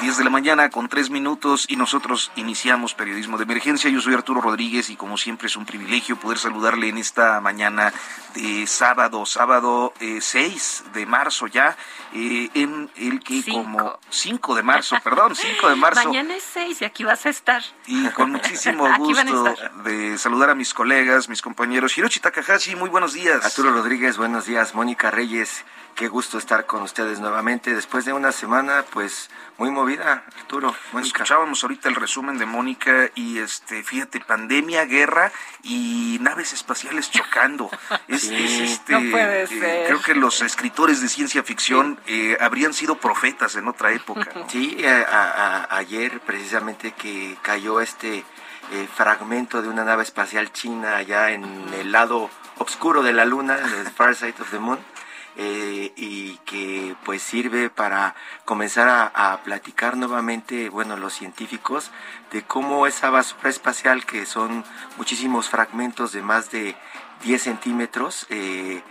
10 de la mañana con 3 minutos y nosotros iniciamos periodismo de emergencia. Yo soy Arturo Rodríguez y como siempre es un privilegio poder saludarle en esta mañana de sábado, sábado 6 eh, de marzo ya, eh, en el que como 5 de marzo, perdón, 5 de marzo. Mañana es 6 y aquí vas a estar. Y con muchísimo gusto de saludar a mis colegas, mis compañeros. Hiroshi Takahashi, muy buenos días. Arturo Rodríguez, buenos días. Mónica Reyes, qué gusto estar con ustedes nuevamente después de una semana pues muy movida, Arturo. Escuchábamos ahorita el resumen de Mónica y este, fíjate, pandemia, guerra y naves espaciales chocando. Es, este, no puede eh, ser. creo que los escritores de ciencia ficción eh, habrían sido profetas en otra época. Sí, ayer precisamente que cayó este eh, fragmento de una nave espacial china allá en el lado oscuro de la luna, en el Far Side of the Moon eh, y que pues sirve para comenzar a, platicar nuevamente, bueno, los científicos, de cómo esa basura espacial, que son muchísimos fragmentos de más de 10 centímetros, eh,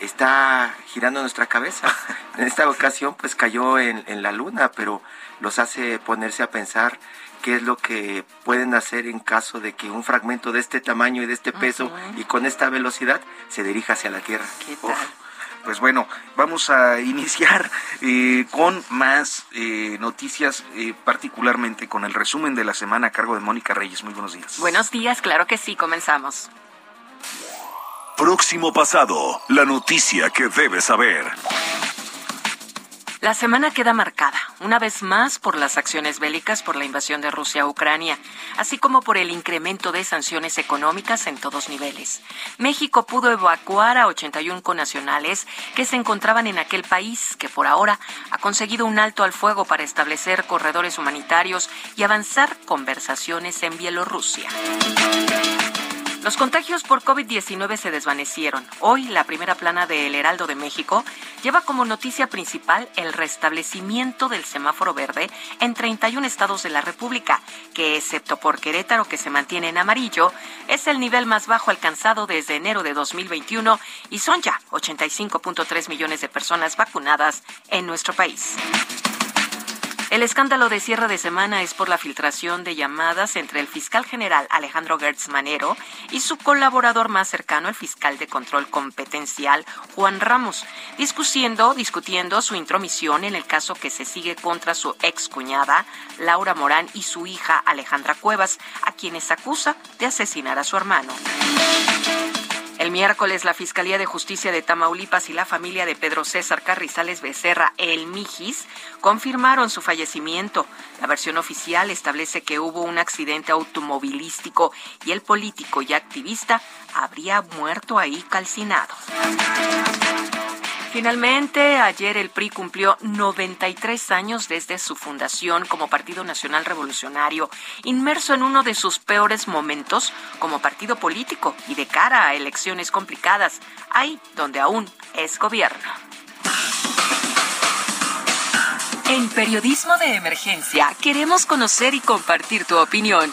está girando nuestra cabeza. En esta ocasión pues cayó en, la luna, pero los hace ponerse a pensar qué es lo que pueden hacer en caso de que un fragmento de este tamaño y de este peso y con esta velocidad se dirija hacia la Tierra. ¿Qué tal? Pues bueno, vamos a iniciar eh, con más eh, noticias, eh, particularmente con el resumen de la semana a cargo de Mónica Reyes. Muy buenos días. Buenos días, claro que sí, comenzamos. Próximo pasado, la noticia que debes saber. La semana queda marcada, una vez más, por las acciones bélicas por la invasión de Rusia a Ucrania, así como por el incremento de sanciones económicas en todos niveles. México pudo evacuar a 81 conacionales que se encontraban en aquel país, que por ahora ha conseguido un alto al fuego para establecer corredores humanitarios y avanzar conversaciones en Bielorrusia. Los contagios por COVID-19 se desvanecieron. Hoy, la primera plana de El Heraldo de México lleva como noticia principal el restablecimiento del semáforo verde en 31 estados de la República, que, excepto por Querétaro, que se mantiene en amarillo, es el nivel más bajo alcanzado desde enero de 2021 y son ya 85.3 millones de personas vacunadas en nuestro país. El escándalo de cierre de semana es por la filtración de llamadas entre el fiscal general Alejandro Gertz Manero y su colaborador más cercano, el fiscal de control competencial Juan Ramos, discutiendo, discutiendo su intromisión en el caso que se sigue contra su ex cuñada Laura Morán y su hija Alejandra Cuevas, a quienes acusa de asesinar a su hermano. El miércoles, la Fiscalía de Justicia de Tamaulipas y la familia de Pedro César Carrizales Becerra, el Mijis, confirmaron su fallecimiento. La versión oficial establece que hubo un accidente automovilístico y el político y activista habría muerto ahí calcinado. Finalmente, ayer el PRI cumplió 93 años desde su fundación como Partido Nacional Revolucionario, inmerso en uno de sus peores momentos como partido político y de cara a elecciones complicadas, ahí donde aún es gobierno. En Periodismo de Emergencia queremos conocer y compartir tu opinión.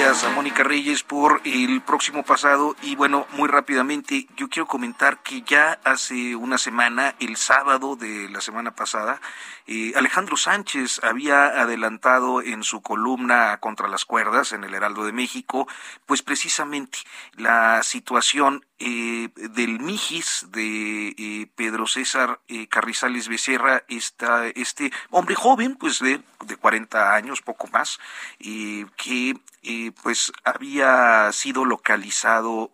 gracias a Mónica Reyes por el próximo pasado. Y bueno, muy rápidamente, yo quiero comentar que ya hace una semana, el sábado de la semana pasada, eh, Alejandro Sánchez había adelantado en su columna contra las cuerdas en el Heraldo de México, pues precisamente la situación eh, del Mijis de eh, Pedro César Carrizales Becerra, esta, este hombre joven, pues de, de 40 años, poco más, que pues había sido localizado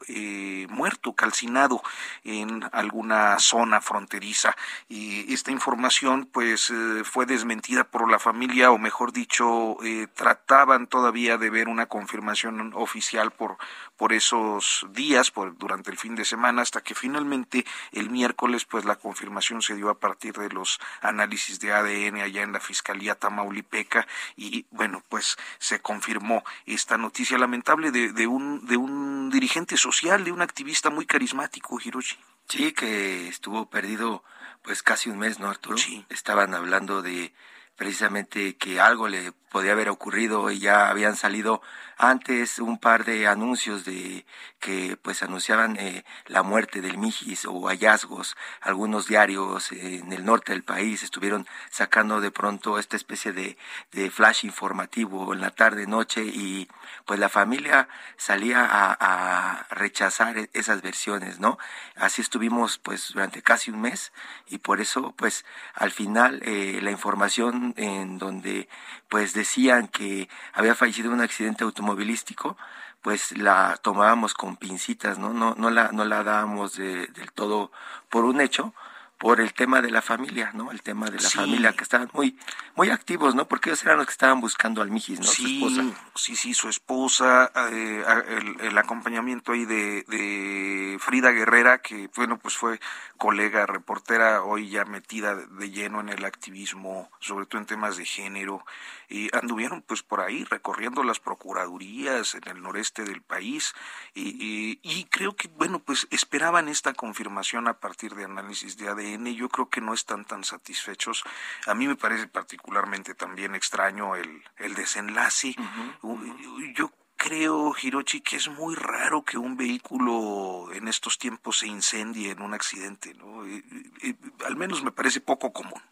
muerto, calcinado en alguna zona fronteriza. Y esta información pues fue desmentida por la familia, o mejor dicho, eh, trataban todavía de ver una confirmación oficial por, por esos días, por, durante el fin de semana, hasta que finalmente el miércoles, pues la confirmación se dio a partir de los análisis de ADN allá en la Fiscalía Tamaulipeca, y bueno, pues se confirmó esta noticia lamentable de, de un, de un dirigente social, de un activista muy carismático, Hiroshi. Sí, que estuvo perdido pues casi un mes, ¿no, Arturo? Sí. Estaban hablando de precisamente que algo le podía haber ocurrido y ya habían salido antes un par de anuncios de que pues anunciaban eh, la muerte del Mijis o hallazgos. Algunos diarios en el norte del país estuvieron sacando de pronto esta especie de, de flash informativo en la tarde noche y pues la familia salía a, a, rechazar e-, esas versiones, ¿no? Así estuvimos pues durante casi un mes y por eso pues al final eh, la información en donde pues decían que había fallecido en un accidente automovilístico, pues la tomábamos con pincitas, ¿no? No, no la, no la dábamos de, del todo por un hecho, por el tema de la familia, ¿no? El tema de la familia que estaban muy muy activos, ¿no? Porque ellos eran los que estaban buscando al Mijis, ¿no? Sí, su esposa. sí, sí, su esposa, eh, el, el, acompañamiento ahí de, de, Frida Guerrera, que bueno, pues fue colega reportera, hoy ya metida de lleno en el activismo, sobre todo en temas de género, y anduvieron pues por ahí recorriendo las procuradurías en el noreste del país, y, y, y creo que bueno, pues esperaban esta confirmación a partir de análisis de ADN yo creo que no están tan satisfechos. A mí me parece particularmente también extraño el, el desenlace. Uh -huh. Yo creo, Hirochi, que es muy raro que un vehículo en estos tiempos se incendie en un accidente, ¿no? Y, y, al menos me parece poco común.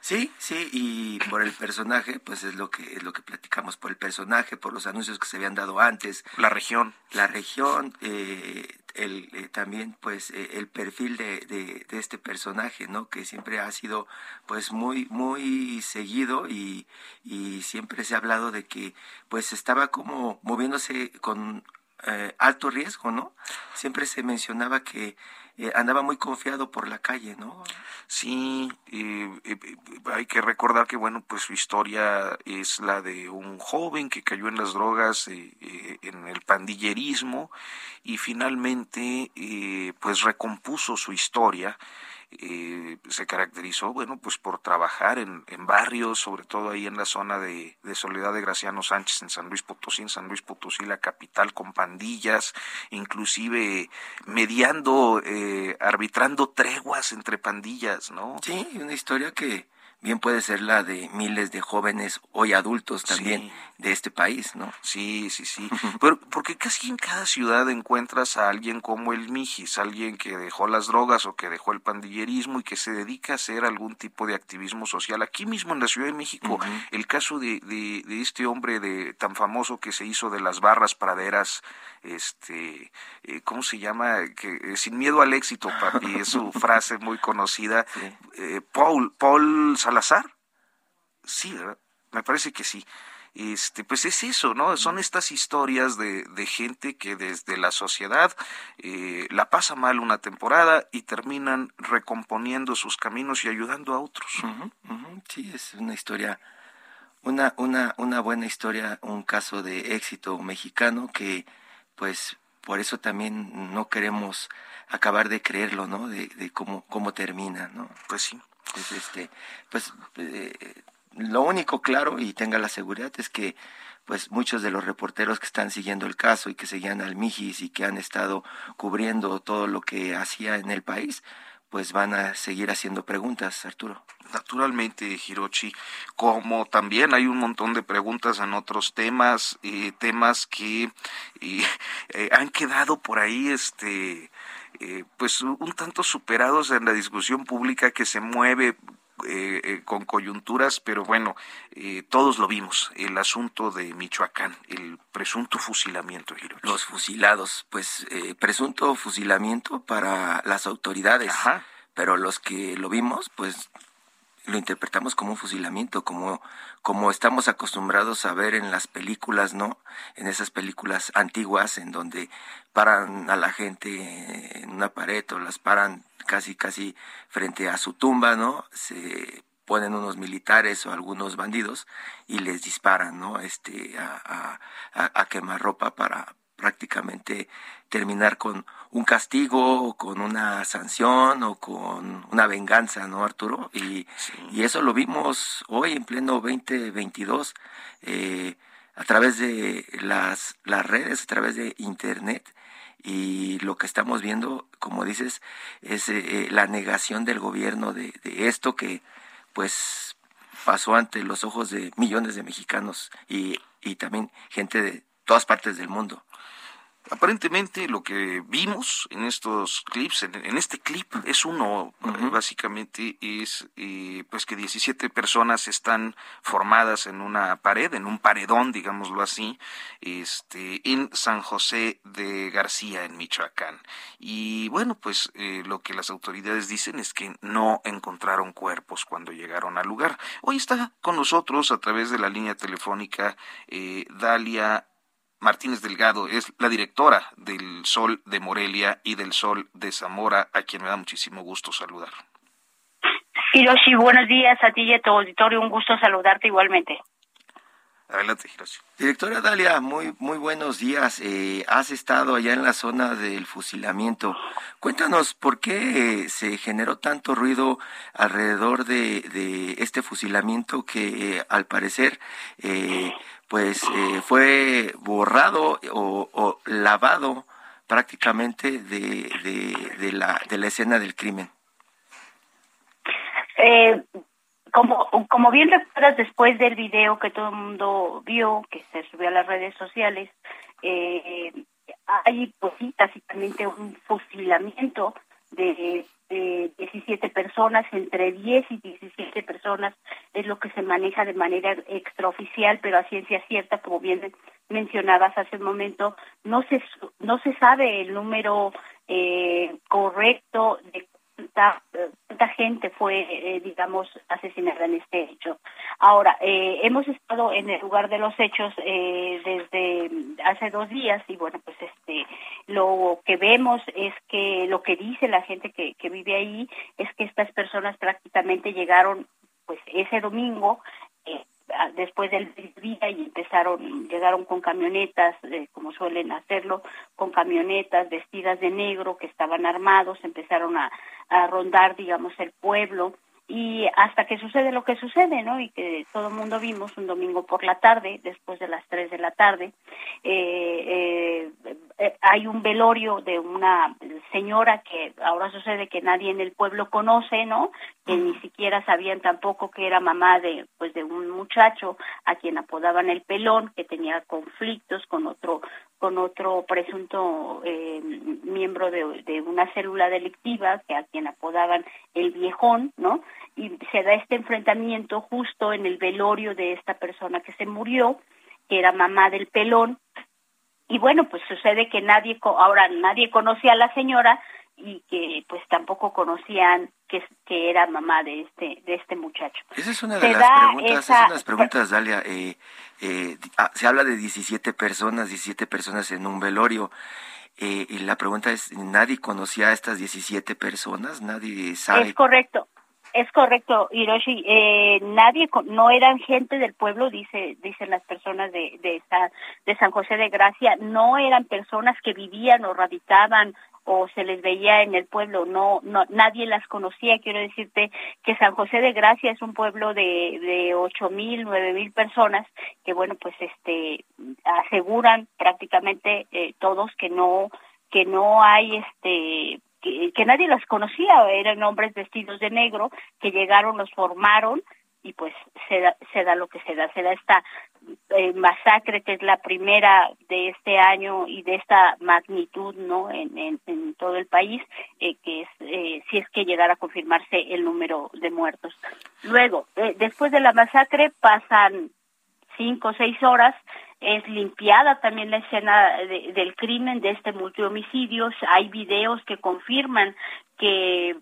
Sí, sí, y por el personaje, pues es lo que es lo que platicamos por el personaje, por los anuncios que se habían dado antes, la región, la región, eh, el eh, también pues eh, el perfil de, de, de, este personaje, ¿no? Que siempre ha sido pues muy muy seguido y, y siempre se ha hablado de que pues estaba como moviéndose con eh, alto riesgo, ¿no? Siempre se mencionaba que eh, andaba muy confiado por la calle, ¿no? Sí, eh, eh, hay que recordar que, bueno, pues su historia es la de un joven que cayó en las drogas, en el pandillerismo y finalmente, pues recompuso su historia eh, se caracterizó, bueno, pues por trabajar en, en, barrios, sobre todo ahí en la zona de, de, Soledad de Graciano Sánchez, en San Luis Potosí, en San Luis Potosí, la capital, con pandillas, inclusive mediando, eh, arbitrando treguas entre pandillas, ¿no? Sí, una historia que bien puede ser la de miles de jóvenes hoy adultos también sí. de este país, ¿no? Sí, sí, sí. Pero porque casi en cada ciudad encuentras a alguien como el Mijis, alguien que dejó las drogas o que dejó el pandillerismo y que se dedica a hacer algún tipo de activismo social. Aquí mismo en la Ciudad de México, uh -huh. el caso de, de, de, este hombre de tan famoso que se hizo de las barras praderas, este, eh, ¿cómo se llama? Que eh, sin miedo al éxito, papi, es su frase muy conocida. Sí. Eh, Paul, Paul Salazar. Sí, ¿verdad? Me parece que sí. Este, pues es eso, ¿no? Son estas historias de, de gente que desde la sociedad eh, la pasa mal una temporada y terminan recomponiendo sus caminos y ayudando a otros. Uh -huh, uh -huh. Sí, es una historia, una, una, una buena historia, un caso de éxito mexicano que, pues, por eso también no queremos acabar de creerlo, ¿no? De, de cómo, cómo termina, ¿no? Pues sí. Pues este, pues eh, lo único claro y tenga la seguridad es que pues muchos de los reporteros que están siguiendo el caso y que seguían al Mijis y que han estado cubriendo todo lo que hacía en el país, pues van a seguir haciendo preguntas, Arturo. Naturalmente, Hirochi, como también hay un montón de preguntas en otros temas, eh, temas que eh, han quedado por ahí, este, pues un tanto superados en la discusión pública que se mueve eh, eh, con coyunturas, pero bueno, eh, todos lo vimos, el asunto de Michoacán, el presunto fusilamiento, Los fusilados, pues presunto fusilamiento para las autoridades, pero los que lo vimos, pues lo interpretamos como un fusilamiento, como, como estamos acostumbrados a ver en las películas, ¿no? En esas películas antiguas en donde paran a la gente en una pared o las paran casi casi frente a su tumba, ¿no? Se ponen unos militares o algunos bandidos y les disparan, ¿no? Este, a, a, a quemar ropa para prácticamente terminar con un castigo o con una sanción o con una venganza, ¿no, Arturo? Y, y eso lo vimos hoy en pleno 2022 eh, a través de las, las redes, a través de Internet y lo que estamos viendo, como dices, es eh, eh, la negación del gobierno de, de, esto que pues pasó ante los ojos de millones de mexicanos y, y también gente de todas partes del mundo. Aparentemente lo que vimos en estos clips, en, este clip es uno, básicamente es eh, pues que 17 personas están formadas en una pared, en un paredón, digámoslo así, este, en San José de García, en Michoacán. Y bueno, pues eh, lo que las autoridades dicen es que no encontraron cuerpos cuando llegaron al lugar. Hoy está con nosotros a través de la línea telefónica eh, Dalia Martínez Delgado es la directora del Sol de Morelia y del Sol de Zamora, a quien me da muchísimo gusto saludar. Hiroshi, buenos días a ti y a tu auditorio, un gusto saludarte igualmente. Adelante, Hiroshi. Directora Dalia, muy, muy buenos días. Eh, has estado allá en la zona del fusilamiento. Cuéntanos por qué se generó tanto ruido alrededor de, de este fusilamiento que eh, al parecer eh, pues eh, fue borrado o, lavado prácticamente de, de, la, de la escena del crimen. Eh, como, como bien recuerdas después del video que todo el mundo vio, que se subió a las redes sociales, eh, hay pues básicamente un fusilamiento de, de 17 personas, entre 10 y 17 personas es lo que se maneja de manera extraoficial, pero a ciencia cierta, como bien mencionabas hace un momento, no se no se sabe el número eh, correcto de cuánta, gente fue, eh, digamos, asesinada en este hecho. Ahora, eh, hemos estado en el lugar de los hechos eh, desde hace dos días y bueno, pues este, lo que vemos es que lo que dice la gente que, que vive ahí es que estas personas prácticamente llegaron pues ese domingo después del día y empezaron, llegaron con camionetas, eh, como suelen hacerlo, con camionetas vestidas de negro que estaban armados, empezaron a, a rondar, digamos, el pueblo y hasta que sucede lo que sucede, ¿no? Y que todo el mundo vimos un domingo por la tarde, después de las tres de la tarde, eh, eh, eh, hay un velorio de una señora que ahora sucede que nadie en el pueblo conoce, ¿no? Que ni siquiera sabían tampoco que era mamá de, pues, de un muchacho a quien apodaban el pelón, que tenía conflictos con otro con otro presunto eh, miembro de, de, una célula delictiva que a quien apodaban el viejón, ¿no? Y se da este enfrentamiento justo en el velorio de esta persona que se murió, que era mamá del pelón. Y bueno, pues sucede que nadie, ahora nadie conocía a la señora, y que pues tampoco conocían que, que era mamá de este de este muchacho. Esa es una de las preguntas, esa... las preguntas, Dalia. Eh, eh, ah, se habla de 17 personas, 17 personas en un velorio. Eh, y la pregunta es, ¿nadie conocía a estas 17 personas? ¿Nadie sabe? Es correcto. Es correcto, Hiroshi. Eh, nadie, no eran gente del pueblo, dice, dicen las personas de, de, de San José de Gracia, no eran personas que vivían o radicaban o se les veía en el pueblo, no, no nadie las conocía. Quiero decirte que San José de Gracia es un pueblo de, de ocho mil, nueve mil personas que, bueno, pues este aseguran prácticamente eh, todos que no que no hay este que, nadie los conocía, eran hombres vestidos de negro que llegaron, los formaron y pues se da, se da lo que se da, se da esta eh, masacre que es la primera de este año y de esta magnitud no en, en, todo el país eh, que es eh, si es que llegara a confirmarse el número de muertos. Luego después de la masacre pasan cinco o seis horas es limpiada también la escena del crimen de este multihomicidio hay videos que confirman que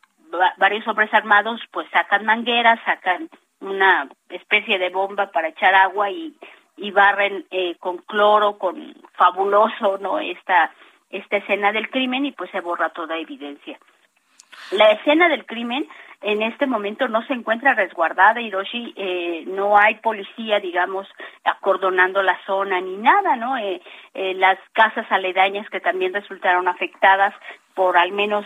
varios hombres armados pues sacan mangueras sacan una especie de bomba para echar agua y, y barren eh, con cloro, con fabuloso, ¿no? Esta, esta escena del crimen y pues se borra toda evidencia. La escena del crimen en este momento no se encuentra resguardada, Hiroshi, eh, no hay policía, digamos, acordonando la zona ni nada, ¿no? Eh, eh, las casas aledañas que también resultaron afectadas por al menos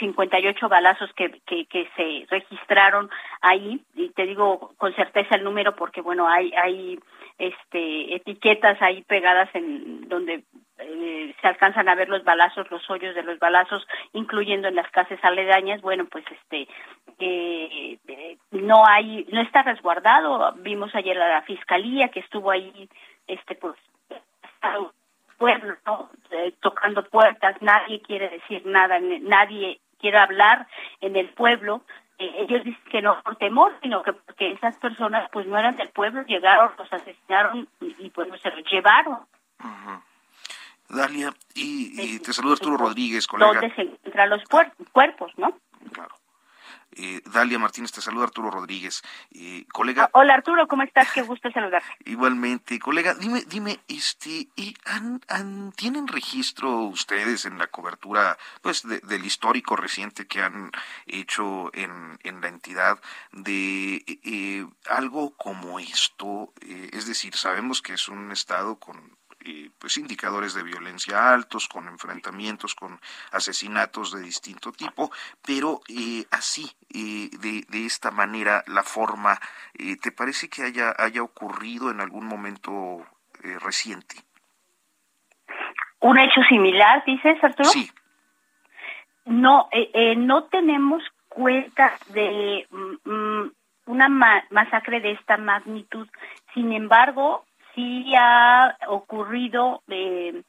58 balazos que, que, que, se registraron ahí y te digo con certeza el número porque bueno hay hay este etiquetas ahí pegadas en donde eh, se alcanzan a ver los balazos los hoyos de los balazos incluyendo en las casas aledañas bueno pues este eh, no hay no está resguardado vimos ayer a la fiscalía que estuvo ahí este pues pueblo, ¿no? Eh, tocando puertas, nadie quiere decir nada, nadie quiere hablar en el pueblo. Eh, ellos dicen que no por temor, sino que porque esas personas pues no eran del pueblo, llegaron, los asesinaron y, pues se los llevaron. Dalia, y, te saluda Arturo Rodríguez, colega. ¿Dónde se encuentran los cuerpos, no? Claro. Eh, Dalia Martínez, te saluda Arturo Rodríguez. Eh, colega. Ah, hola Arturo, ¿cómo estás? Qué gusto saludarte. Igualmente, colega, dime, dime, este, ¿y han, tienen registro ustedes en la cobertura, pues, del histórico reciente que han hecho en, en la entidad de eh, algo como esto? es decir, sabemos que es un estado con pues indicadores de violencia altos, con enfrentamientos, con asesinatos de distinto tipo, pero eh, así, eh, de, de, esta manera, la forma, eh, ¿te parece que haya, haya ocurrido en algún momento reciente? ¿Un hecho similar, dices, Arturo? Sí. No, no tenemos cuenta de mm, mm, una masacre de esta magnitud. Sin embargo, sí ha ocurrido, eh,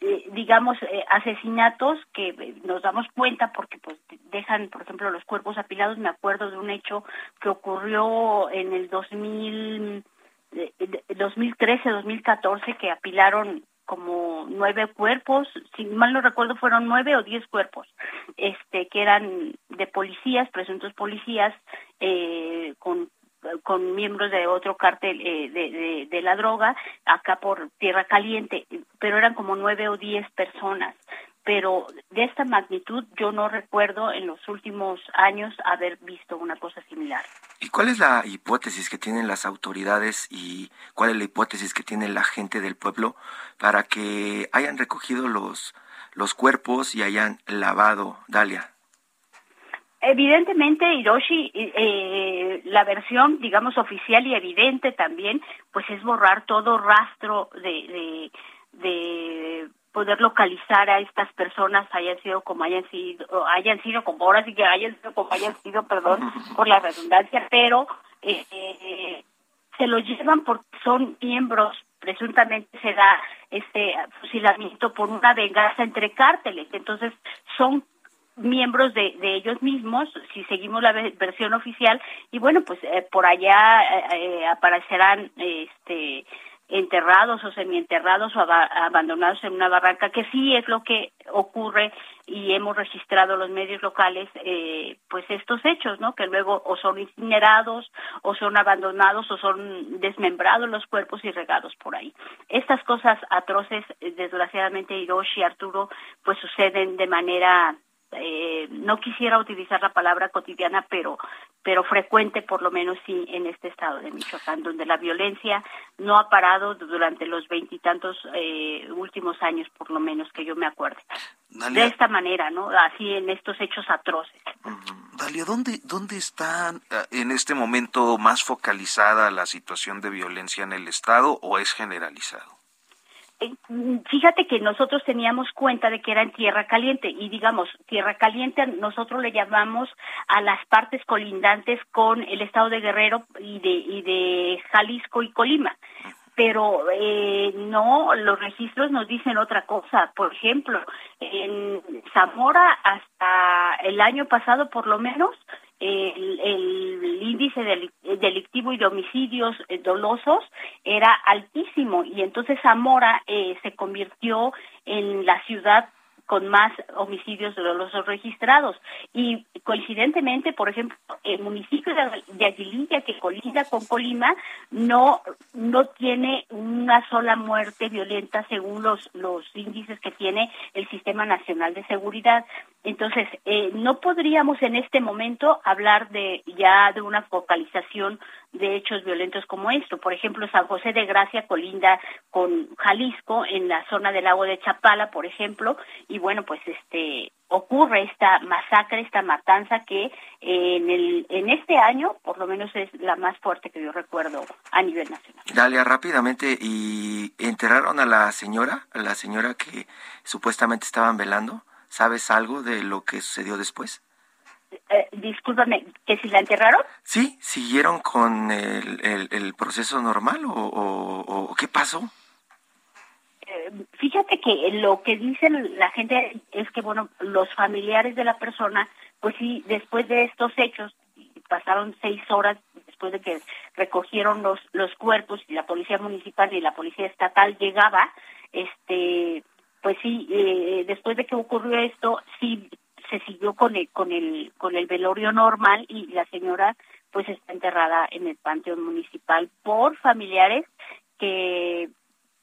eh, digamos, eh, asesinatos que nos damos cuenta porque pues dejan, por ejemplo, los cuerpos apilados. Me acuerdo de un hecho que ocurrió en el 2000, 2013, 2014, que apilaron como nueve cuerpos, si mal no recuerdo fueron nueve o diez cuerpos, este que eran de policías, presuntos policías, eh, con con miembros de otro cártel eh, de, de, la droga acá por Tierra Caliente, pero eran como nueve o diez personas. Pero de esta magnitud yo no recuerdo en los últimos años haber visto una cosa similar. ¿Y cuál es la hipótesis que tienen las autoridades y cuál es la hipótesis que tiene la gente del pueblo para que hayan recogido los, los cuerpos y hayan lavado, Dalia? Evidentemente, Hiroshi, eh, la versión, digamos, oficial y evidente también, pues es borrar todo rastro de, de, poder localizar a estas personas, hayan sido como hayan sido, hayan sido como ahora sí que hayan sido como hayan sido, perdón por la redundancia, pero eh, se lo llevan porque son miembros presuntamente se da este fusilamiento por una venganza entre cárteles. Entonces, son miembros de, de ellos mismos, si seguimos la versión oficial, y bueno, pues eh, por allá eh, eh, aparecerán este enterrados o semienterrados o abandonados en una barranca, que sí es lo que ocurre y hemos registrado los medios locales, eh, pues estos hechos, ¿no? Que luego o son incinerados, o son abandonados, o son desmembrados los cuerpos y regados por ahí. Estas cosas atroces, desgraciadamente, Hiroshi, Arturo, pues suceden de manera eh, no quisiera utilizar la palabra cotidiana, pero, pero frecuente por lo menos sí en este estado de Michoacán, donde la violencia no ha parado durante los veintitantos eh, últimos años, por lo menos que yo me acuerde. De esta manera, ¿no? Así en estos hechos atroces. Dalia, ¿dónde, ¿dónde está eh, en este momento más focalizada la situación de violencia en el Estado o es generalizado? Fíjate que nosotros teníamos cuenta de que era en tierra caliente y digamos, tierra caliente nosotros le llamamos a las partes colindantes con el estado de Guerrero y de, y de Jalisco y Colima. Pero eh, no, los registros nos dicen otra cosa. Por ejemplo, en Zamora hasta el año pasado por lo menos el, índice delictivo y de homicidios eh, dolosos era altísimo y entonces Zamora eh, se convirtió en la ciudad con más homicidios dolosos registrados. Y coincidentemente, por ejemplo, el municipio de Aguililla, que colinda con Colima, no, no tiene una sola muerte violenta según los, los índices que tiene el Sistema Nacional de Seguridad. Entonces, eh, no podríamos en este momento hablar de ya de una focalización de hechos violentos como esto. Por ejemplo, San José de Gracia colinda con Jalisco en la zona del lago de Chapala, por ejemplo, y bueno, pues este ocurre esta masacre, esta matanza que en el en este año, por lo menos es la más fuerte que yo recuerdo a nivel nacional. Dalia, rápidamente, ¿y enterraron a la señora, a la señora que supuestamente estaban velando? ¿Sabes algo de lo que sucedió después? Eh, discúlpame, ¿que si la enterraron? Sí, ¿siguieron con el, el, proceso normal o, qué pasó? Fíjate que lo que dice la gente es que, bueno, los familiares de la persona, pues sí, después de estos hechos, pasaron seis horas después de que recogieron los, los cuerpos y la policía municipal y la policía estatal llegaba, este, pues sí, eh, después de que ocurrió esto, sí se siguió con el, con el, con el velorio normal y la señora pues está enterrada en el panteón municipal por familiares que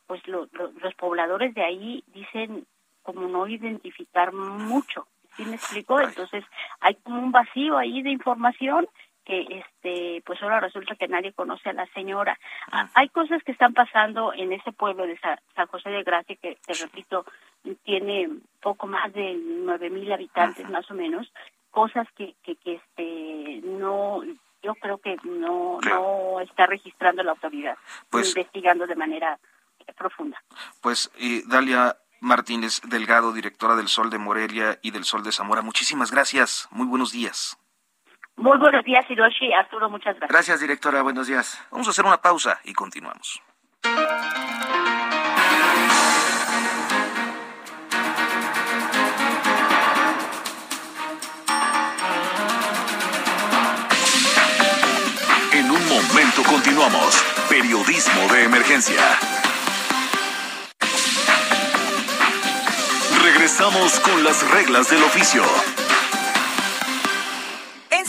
pues los pobladores de ahí dicen como no identificar mucho, ¿sí me explico? Entonces hay como un vacío ahí de información que este pues ahora resulta que nadie conoce a la señora. Ah, hay cosas que están pasando en ese pueblo de San José de Gracia que te repito tiene poco más de nueve mil habitantes más o menos, cosas que que, que este no yo creo que no no está registrando la autoridad, pues, investigando de manera profunda. Pues Dalia Martínez Delgado, directora del Sol de Morelia y del Sol de Zamora, muchísimas gracias. Muy buenos días. Muy buenos días, Hiroshi. Arturo, muchas gracias. Gracias, directora. Buenos días. Vamos a hacer una pausa y continuamos. En un momento continuamos. Periodismo de emergencia. Regresamos con las reglas del oficio.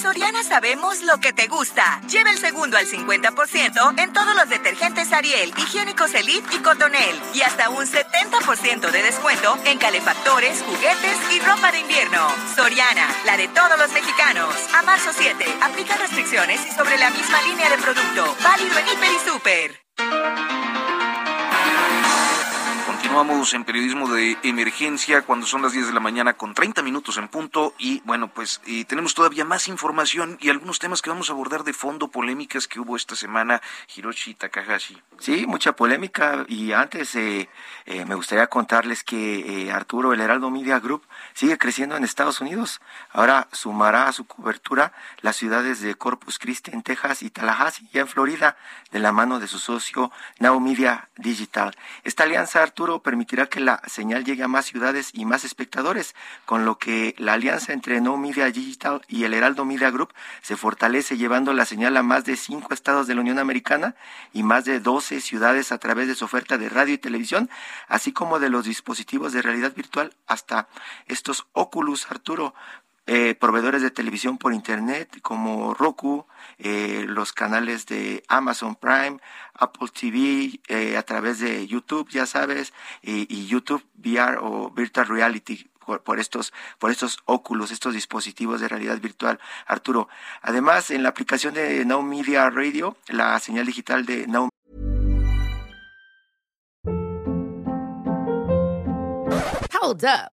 Soriana sabemos lo que te gusta. Lleva el segundo al 50% en todos los detergentes Ariel, higiénicos Elite y Cotonel. Y hasta un 70% de descuento en calefactores, juguetes y ropa de invierno. Soriana, la de todos los mexicanos. A marzo 7, aplica restricciones y sobre la misma línea de producto. Válido en Hiper y Super. En periodismo de emergencia cuando son las 10 de la mañana con 30 minutos en punto y bueno, pues tenemos todavía más información y algunos temas que vamos a abordar de fondo, polémicas que hubo esta semana, Hiroshi Takahashi. Sí, mucha polémica y antes eh, eh, me gustaría contarles que eh, Arturo, el Heraldo Media Group, sigue creciendo en Estados Unidos. Ahora sumará a su cobertura las ciudades de Corpus Christi en Texas y Tallahassee, ya en Florida, de la mano de su socio Now Media Digital. Esta alianza, Arturo, permitirá que la señal llegue a más ciudades y más espectadores, con lo que la alianza entre No Media Digital y el Heraldo Media Group se fortalece llevando la señal a más de cinco estados de la Unión Americana y más de 12 ciudades a través de su oferta de radio y televisión, así como de los dispositivos de realidad virtual hasta estos Oculus, Arturo, eh, proveedores de televisión por internet como Roku, eh, los canales de Amazon Prime, Apple TV, eh, a través de YouTube, ya sabes, y, YouTube VR o Virtual Reality por, estos por estos óculos, estos dispositivos de realidad virtual, Arturo. Además, en la aplicación de Now Media Radio, la señal digital de Now Hold up.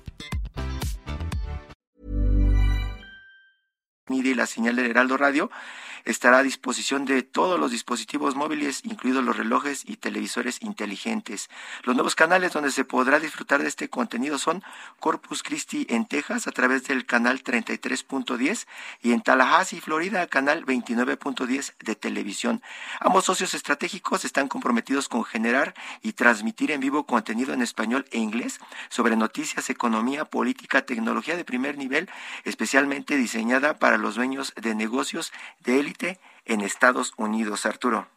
Mide la señal del Heraldo Radio estará a disposición de todos los dispositivos móviles, incluidos los relojes y televisores inteligentes. Los nuevos canales donde se podrá disfrutar de este contenido son Corpus Christi en Texas a través del canal 33.10 y en Tallahassee, Florida, canal 29.10 de televisión. Ambos socios estratégicos están comprometidos con generar y transmitir en vivo contenido en español e inglés sobre noticias, economía, política, tecnología de primer nivel, especialmente diseñada para los dueños de negocios de élite en Estados Unidos, Arturo.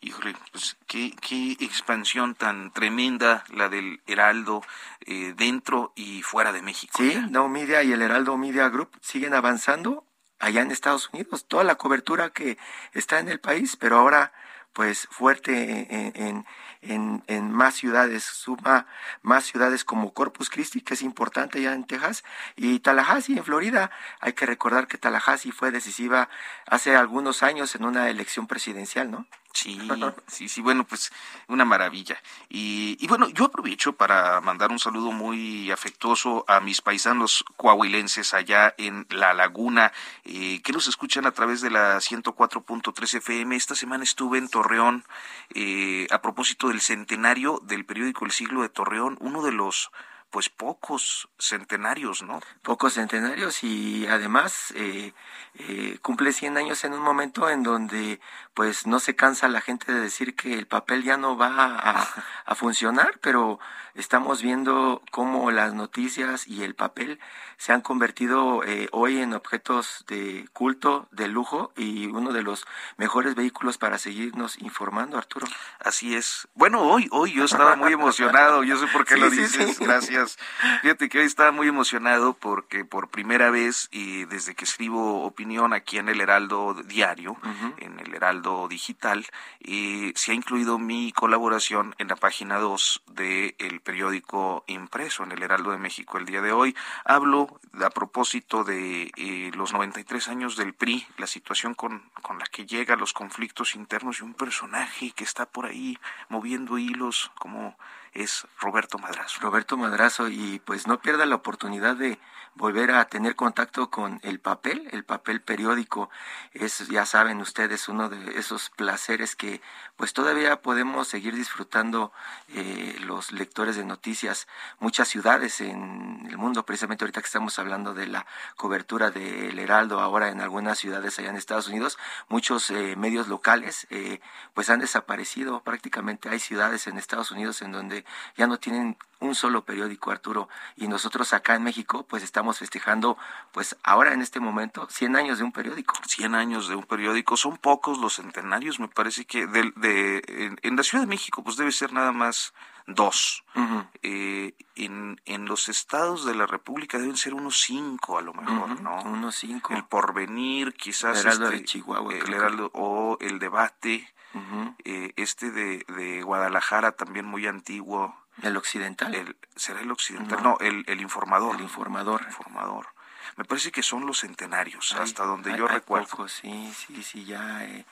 Híjole, pues qué, qué expansión tan tremenda la del Heraldo eh, dentro y fuera de México. Sí, No Media y el Heraldo Media Group siguen avanzando allá en Estados Unidos. Toda la cobertura que está en el país, pero ahora pues fuerte en, en, en, más ciudades, suma más ciudades como Corpus Christi, que es importante ya en Texas, y Tallahassee en Florida. Hay que recordar que Tallahassee fue decisiva hace algunos años en una elección presidencial, ¿no? Sí, sí, sí, bueno, pues una maravilla. Y, y, bueno, yo aprovecho para mandar un saludo muy afectuoso a mis paisanos coahuilenses allá en La Laguna, eh, que nos escuchan a través de la 104.3 FM. Esta semana estuve en Torreón eh, a propósito del centenario del periódico El Siglo de Torreón, uno de los pues pocos centenarios, ¿no? Pocos centenarios y además eh, eh, cumple 100 años en un momento en donde pues no se cansa la gente de decir que el papel ya no va a, a funcionar, pero estamos viendo cómo las noticias y el papel se han convertido eh, hoy en objetos de culto, de lujo y uno de los mejores vehículos para seguirnos informando, Arturo. Así es. Bueno, hoy, hoy yo estaba muy emocionado, yo sé por qué lo dices, gracias. Fíjate que hoy estaba muy emocionado porque por primera vez y desde que escribo opinión aquí en el Heraldo Diario, en el Heraldo Digital, eh, se ha incluido mi colaboración en la página 2 del periódico impreso en el Heraldo de México el día de hoy. Hablo a propósito de eh, los 93 años del PRI, la situación con, con la que llega, los conflictos internos y un personaje que está por ahí moviendo hilos como es Roberto Madrazo. Roberto Madrazo y pues no pierda la oportunidad de volver a tener contacto con el papel, el papel periódico. Es, ya saben ustedes, uno de esos placeres que pues todavía podemos seguir disfrutando eh, los lectores de noticias. Muchas ciudades en el mundo, precisamente ahorita que estamos hablando de la cobertura del Heraldo, ahora en algunas ciudades allá en Estados Unidos, muchos eh, medios locales eh, pues han desaparecido. Prácticamente hay ciudades en Estados Unidos en donde ya no tienen un solo periódico, Arturo, y nosotros acá en México, pues estamos festejando, pues ahora en este momento, 100 años de un periódico. 100 años de un periódico, son pocos los centenarios, me parece que de, de en, la Ciudad de México, pues debe ser nada más dos. eh, en, en los estados de la República deben ser unos cinco a lo mejor, ¿no? Unos cinco. El porvenir, quizás. El Heraldo este, de Chihuahua. El Heraldo, o el debate. Eh, este de, de Guadalajara también muy antiguo. El occidental. El, ¿Será el occidental? No, el, el informador. El informador. El informador. Me parece que son los centenarios, Hay- hasta donde hay- yo hay recuerdo. sí, sí, sí, ya eh,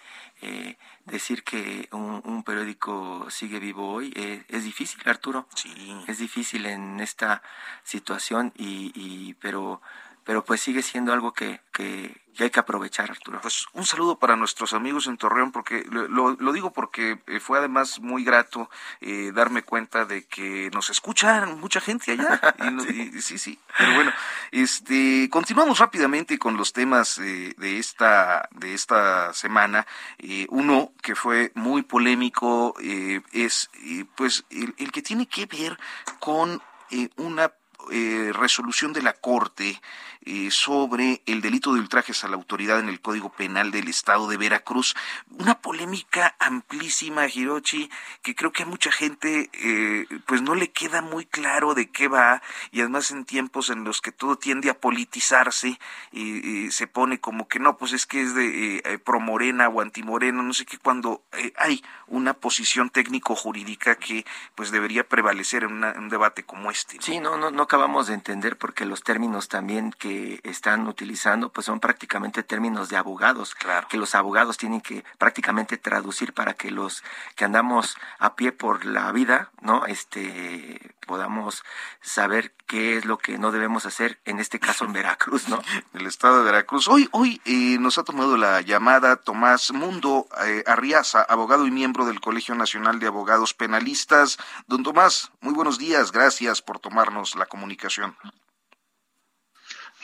eh, decir que un, un periódico sigue vivo hoy eh, es difícil, Arturo. Sí. Es difícil en esta situación y, y pero pero pues sigue siendo algo que, que, que hay que aprovechar, Arturo. Pues un saludo para nuestros amigos en Torreón, porque lo, lo- digo porque eh, fue además muy grato eh, darme cuenta de que nos escuchan mucha gente allá. Y no- y- sí, sí. Pero bueno, este, continuamos rápidamente con los temas eh, de esta de esta semana. Eh, uno que fue muy polémico eh, es eh, pues el, el que tiene que ver con eh, una eh, resolución de la Corte eh, sobre el delito de ultrajes a la autoridad en el Código Penal del Estado de Veracruz. Una polémica amplísima, Hirochi, que creo que a mucha gente eh, pues no le queda muy claro de qué va y además en tiempos en los que todo tiende a politizarse y se pone como que no, pues es que es de eh, pro morena o antimorena, no sé qué, cuando hay una posición técnico-jurídica que pues debería prevalecer en un debate como este. Sí, no, no acabamos de entender porque los términos también que están utilizando pues son prácticamente términos de abogados, claro. que los abogados tienen que prácticamente traducir para que los que andamos a pie por la vida, ¿no? Este podamos saber qué es lo que no debemos hacer, en este caso en Veracruz, ¿no? El estado de Veracruz. Hoy, hoy eh, nos ha tomado la llamada Tomás Mundo eh, Arriaza, abogado y miembro del Colegio Nacional de Abogados Penalistas. Don Tomás, muy buenos días, gracias por tomarnos la comunicación.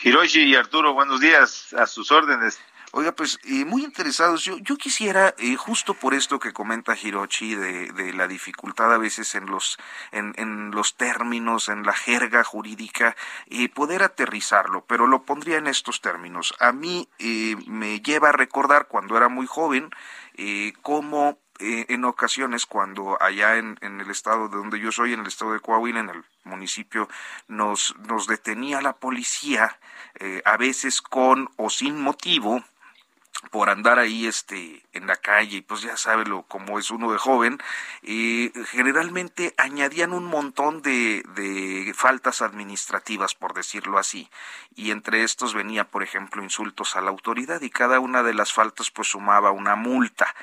Hiroshi y Arturo, buenos días, a sus órdenes. Oiga, pues eh, muy interesados. Yo, yo quisiera, eh, justo por esto que comenta Hirochi, de, de la dificultad a veces en los, en, en los términos, en la jerga jurídica, eh, poder aterrizarlo, pero lo pondría en estos términos. A mí me lleva a recordar cuando era muy joven cómo en ocasiones cuando allá en, en, el estado de donde yo soy, en el estado de Coahuila, en el municipio, nos, nos detenía la policía, a veces con o sin motivo, por andar ahí este en la calle y pues ya sabe lo como es uno de joven eh, generalmente añadían un montón de, de faltas administrativas por decirlo así. Y entre estos venía por ejemplo insultos a la autoridad y cada una de las faltas pues sumaba una multa.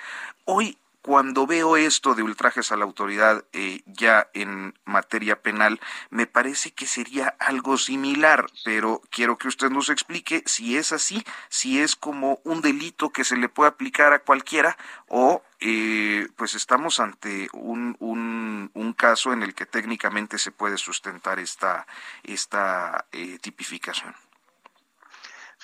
Hoy cuando veo esto de ultrajes a la autoridad eh, ya en materia penal, me parece que sería algo similar, pero quiero que usted nos explique si es así, si es como un delito que se le puede aplicar a cualquiera o eh, pues estamos ante un, un, un, caso en el que técnicamente se puede sustentar esta, esta eh, tipificación.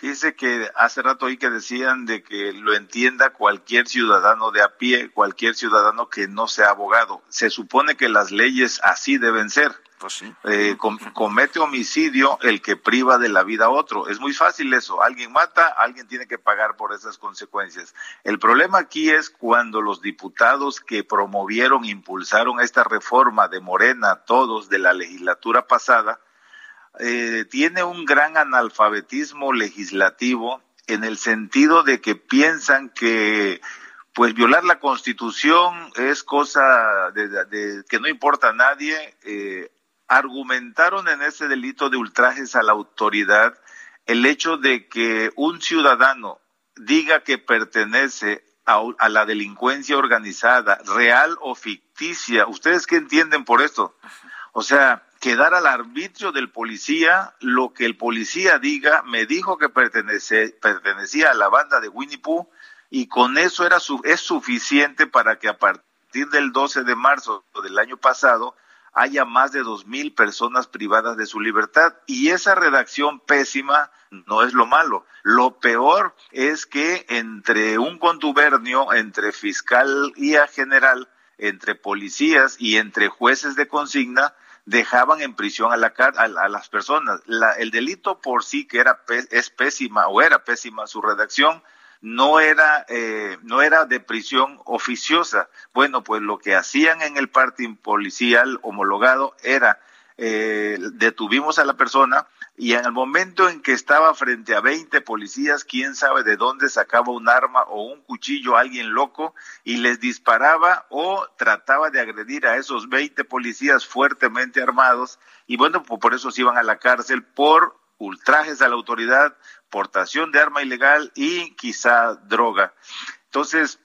Fíjese que hace rato oí que decían de que lo entienda cualquier ciudadano de a pie, cualquier ciudadano que no sea abogado. Se supone que las leyes así deben ser. Pues sí. eh, com comete homicidio el que priva de la vida a otro. Es muy fácil eso. Alguien mata, alguien tiene que pagar por esas consecuencias. El problema aquí es cuando los diputados que promovieron, impulsaron esta reforma de Morena, todos de la legislatura pasada, eh, tiene un gran analfabetismo legislativo en el sentido de que piensan que pues violar la constitución es cosa de, que no importa a nadie. Eh, argumentaron en ese delito de ultrajes a la autoridad el hecho de que un ciudadano diga que pertenece a, a la delincuencia organizada, real o ficticia. ¿Ustedes qué entienden por esto? O sea, quedar al arbitrio del policía, lo que el policía diga, me dijo que pertenecía a la banda de Winnie Pooh y con eso era su, es suficiente para que a partir del 12 de marzo del año pasado haya más de dos mil personas privadas de su libertad y esa redacción pésima no es lo malo. Lo peor es que entre un contubernio entre fiscalía general, entre policías y entre jueces de consigna, dejaban en prisión a, la, a, a las personas. La, el delito por sí, que era es pésima o era pésima su redacción, no era, eh, no era de prisión oficiosa. Bueno, pues lo que hacían en el parte policial homologado era eh, detuvimos a la persona y en el momento en que estaba frente a 20 policías, quién sabe de dónde sacaba un arma o un cuchillo alguien loco y les disparaba o trataba de agredir a esos 20 policías fuertemente armados y bueno, pues por eso se iban a la cárcel por ultrajes a la autoridad, portación de arma ilegal y quizá droga. Entonces,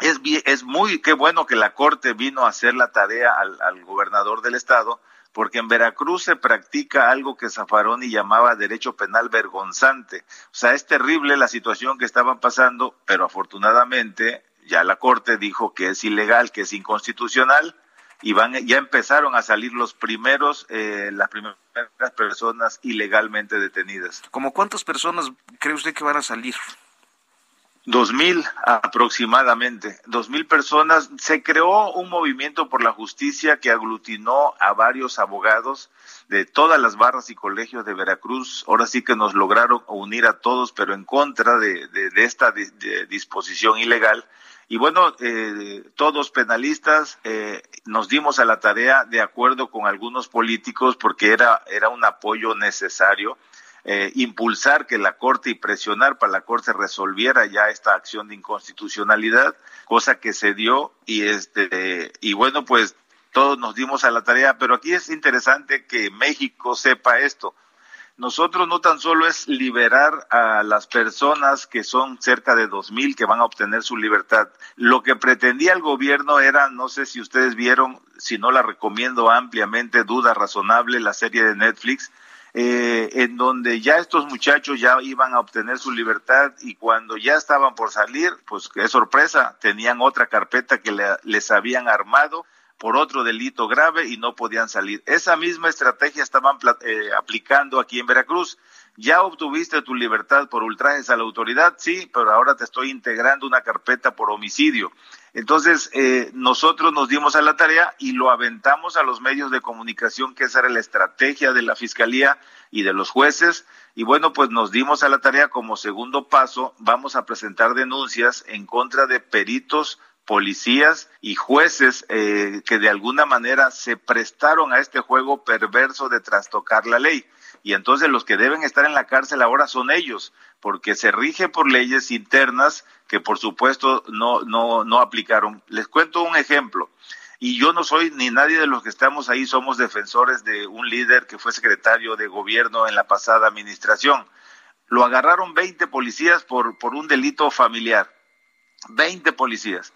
es, es muy, qué bueno que la Corte vino a hacer la tarea al, al gobernador del estado, porque en Veracruz se practica algo que Zaffaroni llamaba derecho penal vergonzante. O sea, es terrible la situación que estaban pasando, pero afortunadamente ya la Corte dijo que es ilegal, que es inconstitucional, y van, ya empezaron a salir los primeros, eh, las primeras personas ilegalmente detenidas. ¿Cómo cuántas personas cree usted que van a salir? Dos mil aproximadamente, dos mil personas. Se creó un movimiento por la justicia que aglutinó a varios abogados de todas las barras y colegios de Veracruz. Ahora sí que nos lograron unir a todos, pero en contra de, esta disposición ilegal. Y bueno, eh, todos penalistas eh, nos dimos a la tarea de acuerdo con algunos políticos porque era, era un apoyo necesario eh, impulsar que la Corte y presionar para la Corte resolviera ya esta acción de inconstitucionalidad, cosa que se dio y este y bueno pues todos nos dimos a la tarea, pero aquí es interesante que México sepa esto. Nosotros no tan solo es liberar a las personas que son cerca de dos mil que van a obtener su libertad. Lo que pretendía el gobierno era, no sé si ustedes vieron, si no la recomiendo ampliamente, duda razonable, la serie de Netflix, eh, en donde ya estos muchachos ya iban a obtener su libertad y cuando ya estaban por salir, pues qué sorpresa, tenían otra carpeta que les habían armado por otro delito grave y no podían salir. Esa misma estrategia estaban eh, aplicando aquí en Veracruz. Ya obtuviste tu libertad por ultrajes a la autoridad, sí, pero ahora te estoy integrando una carpeta por homicidio. Entonces, eh, nosotros nos dimos a la tarea y lo aventamos a los medios de comunicación, que esa era la estrategia de la Fiscalía y de los jueces. Y bueno, pues nos dimos a la tarea como segundo paso, vamos a presentar denuncias en contra de peritos policías y jueces eh, que de alguna manera se prestaron a este juego perverso de trastocar la ley. Y entonces los que deben estar en la cárcel ahora son ellos, porque se rige por leyes internas que por supuesto no, no, no aplicaron. Les cuento un ejemplo. Y yo no soy ni nadie de los que estamos ahí, somos defensores de un líder que fue secretario de gobierno en la pasada administración. Lo agarraron 20 policías por, por un delito familiar. 20 policías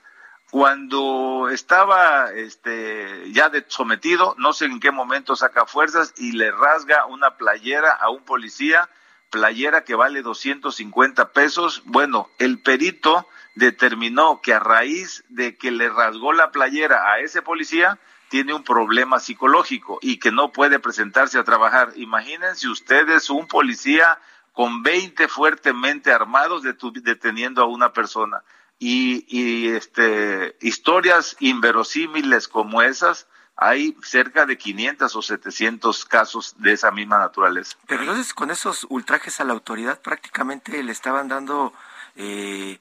cuando estaba este, ya de, sometido, no sé en qué momento saca fuerzas y le rasga una playera a un policía, playera que vale 250 pesos. Bueno, el perito determinó que a raíz de que le rasgó la playera a ese policía, tiene un problema psicológico y que no puede presentarse a trabajar. Imagínense ustedes un policía con 20 fuertemente armados deteniendo a una persona y, este, historias inverosímiles como esas, hay cerca de 500 o 700 casos de esa misma naturaleza. Pero entonces con esos ultrajes a la autoridad prácticamente le estaban dando eh,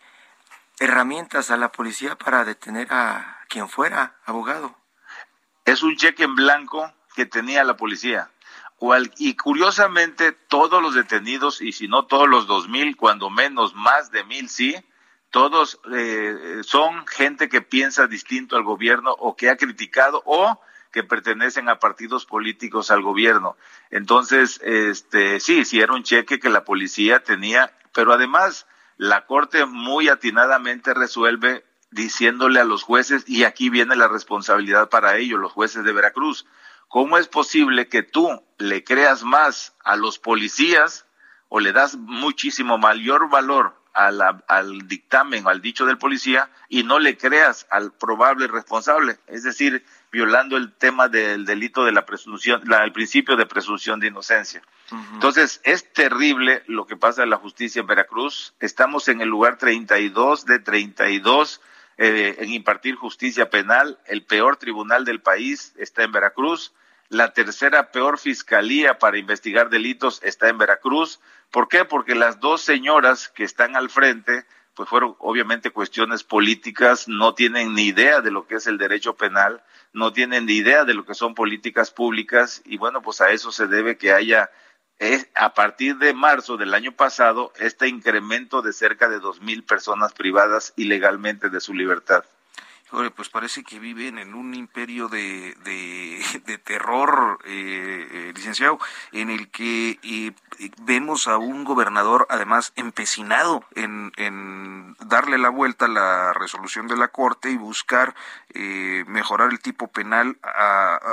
herramientas a la policía para detener a quien fuera abogado. Es un cheque en blanco que tenía la policía. y curiosamente todos los detenidos, y si no todos los dos mil, cuando menos más de mil sí, todos eh, son gente que piensa distinto al gobierno o que ha criticado o que pertenecen a partidos políticos al gobierno. Entonces, este, sí, sí era un cheque que la policía tenía, pero además la Corte muy atinadamente resuelve diciéndole a los jueces, y aquí viene la responsabilidad para ellos, los jueces de Veracruz, ¿cómo es posible que tú le creas más a los policías o le das muchísimo mayor valor al dictamen o al dicho del policía y no le creas al probable responsable, es decir, violando el tema del delito de la presunción, la, el principio de presunción de inocencia. Entonces, es terrible lo que pasa en la justicia en Veracruz. Estamos en el lugar 32 de 32 eh, en impartir justicia penal. El peor tribunal del país está en Veracruz. La tercera peor fiscalía para investigar delitos está en Veracruz. ¿Por qué? Porque las dos señoras que están al frente, pues fueron obviamente cuestiones políticas, no tienen ni idea de lo que es el derecho penal, no tienen ni idea de lo que son políticas públicas y bueno, pues a eso se debe que haya eh, a partir de marzo del año pasado este incremento de cerca de dos mil personas privadas ilegalmente de su libertad pues parece que viven en un imperio de, de, terror, eh, eh, licenciado, en el que eh, vemos a un gobernador además empecinado en, en, darle la vuelta a la resolución de la Corte y buscar mejorar el tipo penal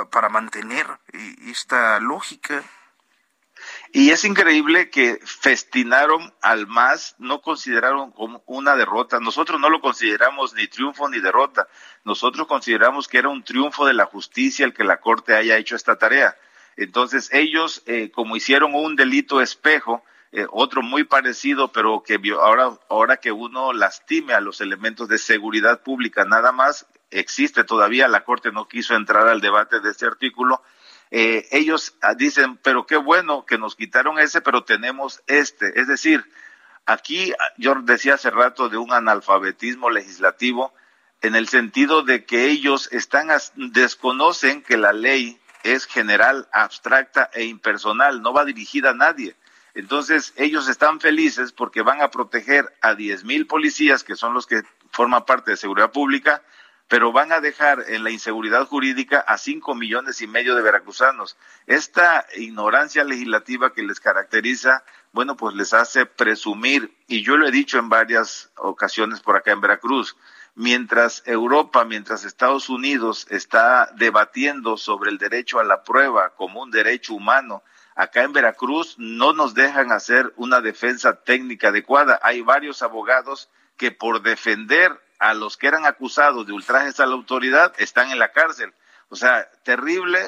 para mantener esta lógica y es increíble que festinaron al MAS, no consideraron como una derrota. Nosotros no lo consideramos ni triunfo ni derrota. Nosotros consideramos que era un triunfo de la justicia el que la Corte haya hecho esta tarea. Entonces ellos, eh, como hicieron un delito espejo, eh, otro muy parecido, pero que ahora, ahora que uno lastime a los elementos de seguridad pública, nada más existe todavía, la Corte no quiso entrar al debate de este artículo, eh, ellos ah, dicen, pero qué bueno que nos quitaron ese, pero tenemos este. Es decir, aquí ah, yo decía hace rato de un analfabetismo legislativo en el sentido de que ellos están desconocen que la ley es general, abstracta e impersonal, no va dirigida a nadie. Entonces, ellos están felices porque van a proteger a diez mil policías, que son los que forman parte de seguridad pública, pero van a dejar en la inseguridad jurídica a cinco millones y medio de veracruzanos. Esta ignorancia legislativa que les caracteriza, bueno, pues les hace presumir, y yo lo he dicho en varias ocasiones por acá en Veracruz, mientras Europa, mientras Estados Unidos está debatiendo sobre el derecho a la prueba como un derecho humano, acá en Veracruz no nos dejan hacer una defensa técnica adecuada. Hay varios abogados que por defender a los que eran acusados de ultrajes a la autoridad están en la cárcel. O sea, terrible,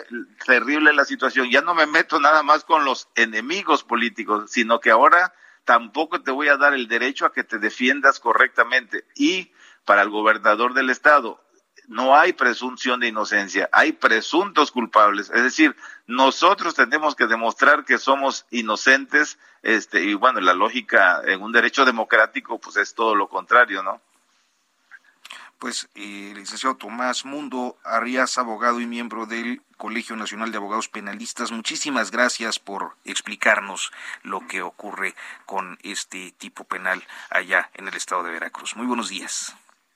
terrible la situación. Ya no me meto nada más con los enemigos políticos, sino que ahora tampoco te voy a dar el derecho a que te defiendas correctamente. Y para el gobernador del estado, no hay presunción de inocencia, hay presuntos culpables. Es decir, nosotros tenemos que demostrar que somos inocentes, este, y bueno, la lógica en un derecho democrático, pues es todo lo contrario, ¿no? Pues eh, el licenciado Tomás Mundo Arias, abogado y miembro del Colegio Nacional de Abogados Penalistas. Muchísimas gracias por explicarnos lo que ocurre con este tipo penal allá en el estado de Veracruz. Muy buenos días.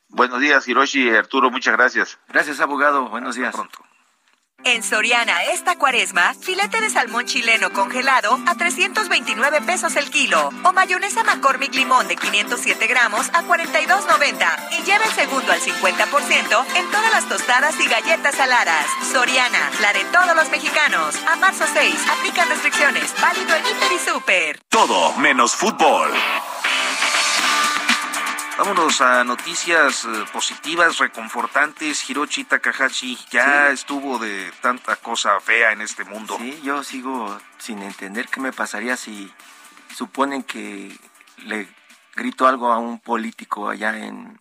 Buenos días, Hiroshi y Arturo, muchas gracias. Gracias, abogado. Buenos días. pronto. En Soriana, esta cuaresma, filete de salmón chileno congelado a 329 pesos el kilo. O mayonesa McCormick Limón de 507 gramos a 42.90. Y lleva el segundo al 50% en todas las tostadas y galletas saladas. Soriana, la de todos los mexicanos. A marzo 6, aplican restricciones. Válido en Inter y Super. Todo menos fútbol. Vámonos a noticias eh, positivas, reconfortantes. Hiroshi Takahashi ya estuvo de tanta cosa fea en este mundo. Sí, yo sigo sin entender qué me pasaría si suponen que le grito algo a un político allá en,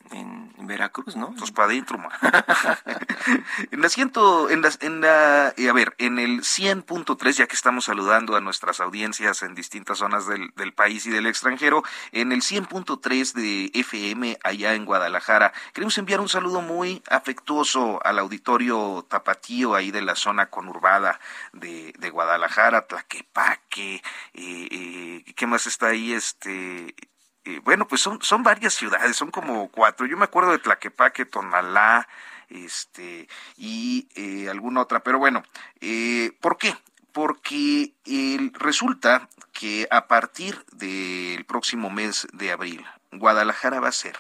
Veracruz, ¿no? Pues para adentro, en la ciento, en la, en la, eh, a ver, en el 100.3, ya que estamos saludando a nuestras audiencias en distintas zonas del, país y del extranjero, en el 100.3 de FM allá en Guadalajara, queremos enviar un saludo muy afectuoso al auditorio tapatío ahí de la zona conurbada de, de Guadalajara, Tlaquepaque, eh, eh, ¿qué más está ahí? Este, eh, bueno, pues son, son varias ciudades, son como cuatro. Yo me acuerdo de Tlaquepaque, Tonalá, este, y eh, alguna otra. Pero bueno, eh, ¿por qué? Porque resulta que a partir del próximo mes de abril, Guadalajara va a ser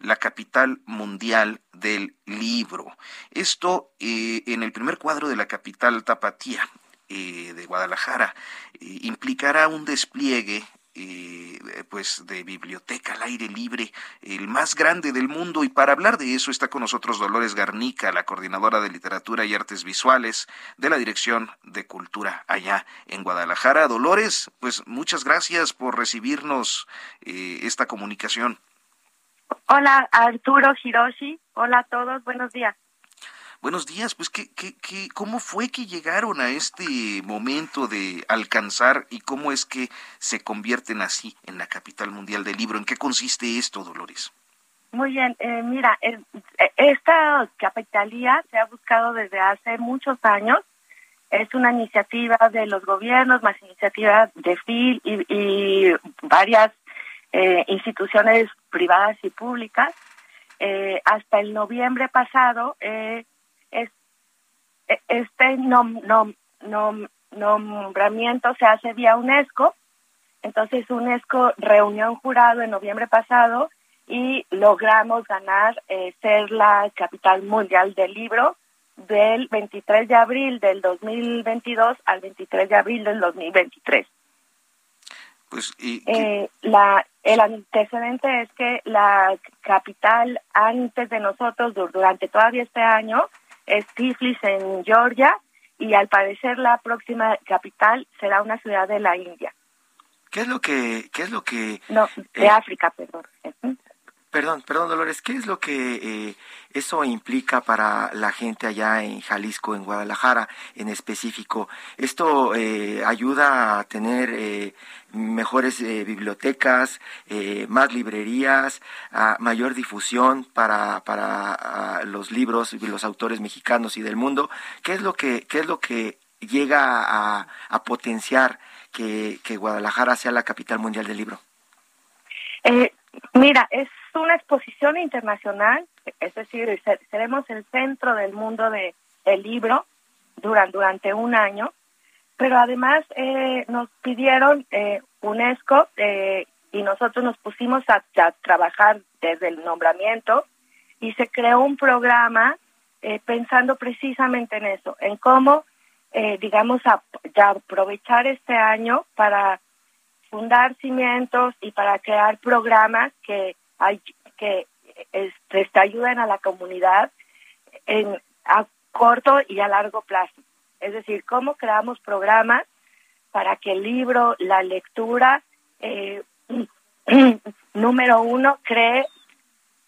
la capital mundial del libro. Esto en el primer cuadro de la capital tapatía de Guadalajara implicará un despliegue eh, pues de biblioteca al aire libre, el más grande del mundo. Y para hablar de eso está con nosotros Dolores Garnica, la coordinadora de literatura y artes visuales de la Dirección de Cultura allá en Guadalajara. Dolores, pues muchas gracias por recibirnos eh, esta comunicación. Hola Arturo Hiroshi, hola a todos, buenos días. Buenos días, pues ¿qué, qué, qué, ¿cómo fue que llegaron a este momento de alcanzar y cómo es que se convierten así en la capital mundial del libro? ¿En qué consiste esto, Dolores? Muy bien, eh, mira, eh, esta capitalía se ha buscado desde hace muchos años. Es una iniciativa de los gobiernos, más iniciativas de FIL y, varias eh, instituciones privadas y públicas. hasta el noviembre pasado, e, este nom, nom, nombramiento se hace vía UNESCO. Entonces UNESCO reunió un jurado en noviembre pasado y logramos ganar eh, ser la capital mundial del libro del 23 de abril del 2022 al 23 de abril del 2023. Pues, y, eh, la, el antecedente es que la capital antes de nosotros, durante todavía este año, es Tiflis en Georgia y al parecer la próxima capital será una ciudad de la India. ¿Qué es lo que, qué es lo que? No, de África, perdón. Perdón, perdón, Dolores, ¿qué es lo que eh, eso implica para la gente allá en Jalisco, en Guadalajara en específico? ¿Esto eh, ayuda a tener eh, mejores bibliotecas, más librerías, a mayor difusión para, para los libros y los autores mexicanos y del mundo? ¿Qué es lo que, qué es lo que llega a, a potenciar que, que Guadalajara sea la capital mundial del libro? mira, es una exposición internacional, es decir, seremos el centro del mundo de, del libro durante, durante un año, pero además eh, nos pidieron eh, UNESCO eh, y nosotros nos pusimos a, trabajar desde el nombramiento y se creó un programa pensando precisamente en eso, en cómo, digamos, ya aprovechar este año para fundar cimientos y para crear programas que que este, ayuden a la comunidad en a corto y a largo plazo. Es decir, cómo creamos programas para que el libro, la lectura, eh, número uno, cree,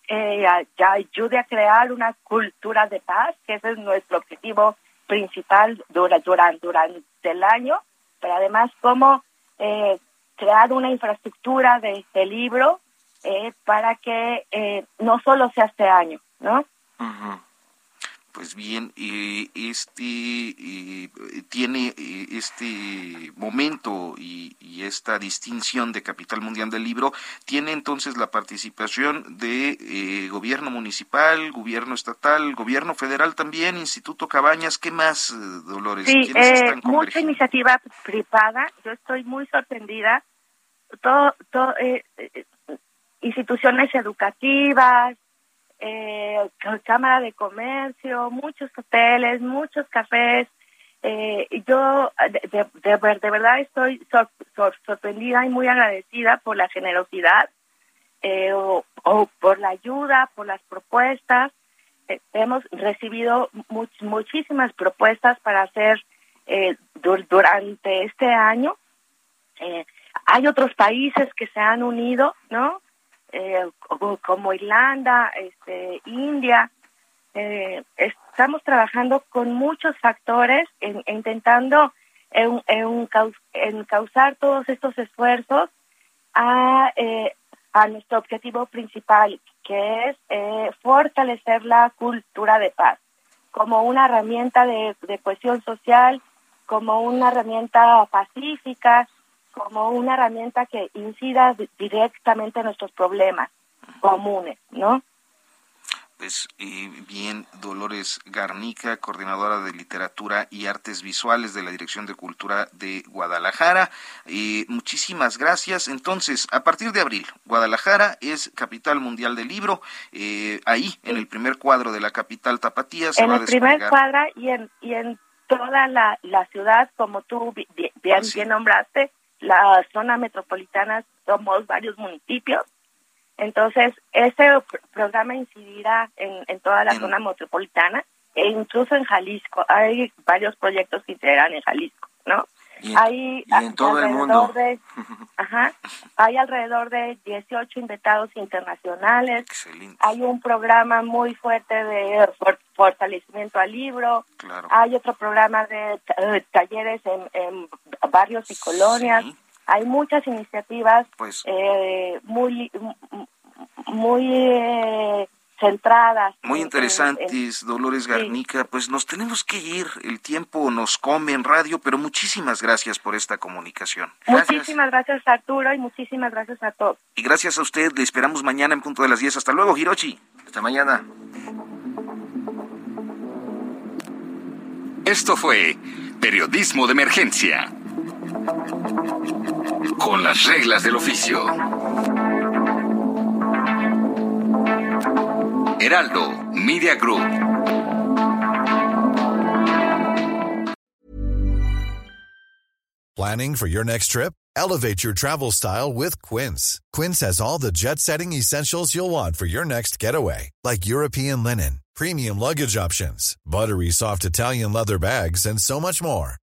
eh, ayude a crear una cultura de paz, que ese es nuestro objetivo principal durante, durante, el año, pero además cómo eh, crear una infraestructura de, de libro eh, para que eh, no solo sea este año, ¿no? Pues bien, este tiene este momento y, esta distinción de capital mundial del libro tiene entonces la participación de eh, gobierno municipal, gobierno estatal, gobierno federal también, Instituto Cabañas, ¿qué más, Dolores? Sí, mucha iniciativa privada. Yo estoy muy sorprendida. Todo, todo, instituciones educativas, eh, Cámara de Comercio, muchos hoteles, muchos cafés. Eh, yo de, verdad estoy sorprendida y muy agradecida por la generosidad eh, o, por la ayuda, por las propuestas. Eh, hemos recibido muchísimas propuestas para hacer durante este año. hay otros países que se han unido, ¿no? Eh, como Irlanda, este, India. Eh, estamos trabajando con muchos factores en, intentando en, causar todos estos esfuerzos a, eh, a nuestro objetivo principal, que es eh, fortalecer la cultura de paz como una herramienta de, de cohesión social, como una herramienta pacífica, como una herramienta que incida directamente en nuestros problemas comunes, ¿no? Pues bien, Dolores Garnica, coordinadora de literatura y artes visuales de la Dirección de Cultura de Guadalajara. y muchísimas gracias. Entonces, a partir de abril, Guadalajara es capital mundial del libro. Eh, ahí, en el primer cuadro de la capital tapatía, se en va el primer cuadro y en, y en toda la, la ciudad, como tú bien, bien nombraste, la zona metropolitana somos varios municipios. Entonces, este programa incidirá en, en toda la zona metropolitana e incluso en Jalisco. Hay varios proyectos que incidirán en Jalisco, ¿no? hay en todo el mundo. De, ajá, hay alrededor de 18 invitados internacionales. Hay un programa muy fuerte de fortalecimiento al libro. Hay otro programa de talleres en, barrios y colonias. Hay muchas iniciativas pues, eh, muy muy eh, centradas. Muy interesantes, Dolores Garnica. Pues nos tenemos que ir, el tiempo nos come en radio, pero muchísimas gracias por esta comunicación. Muchísimas gracias Arturo y muchísimas gracias a todos. Y gracias a usted, le esperamos mañana en punto de las 10. Hasta luego, Hirochi. Hasta mañana. Esto fue Periodismo de Emergencia. Con las reglas del oficio. Heraldo Media Group. Planning for your next trip? Elevate your travel style with Quince. Quince has all the jet setting essentials you'll want for your next getaway, like European linen, premium luggage options, buttery soft Italian leather bags, and so much more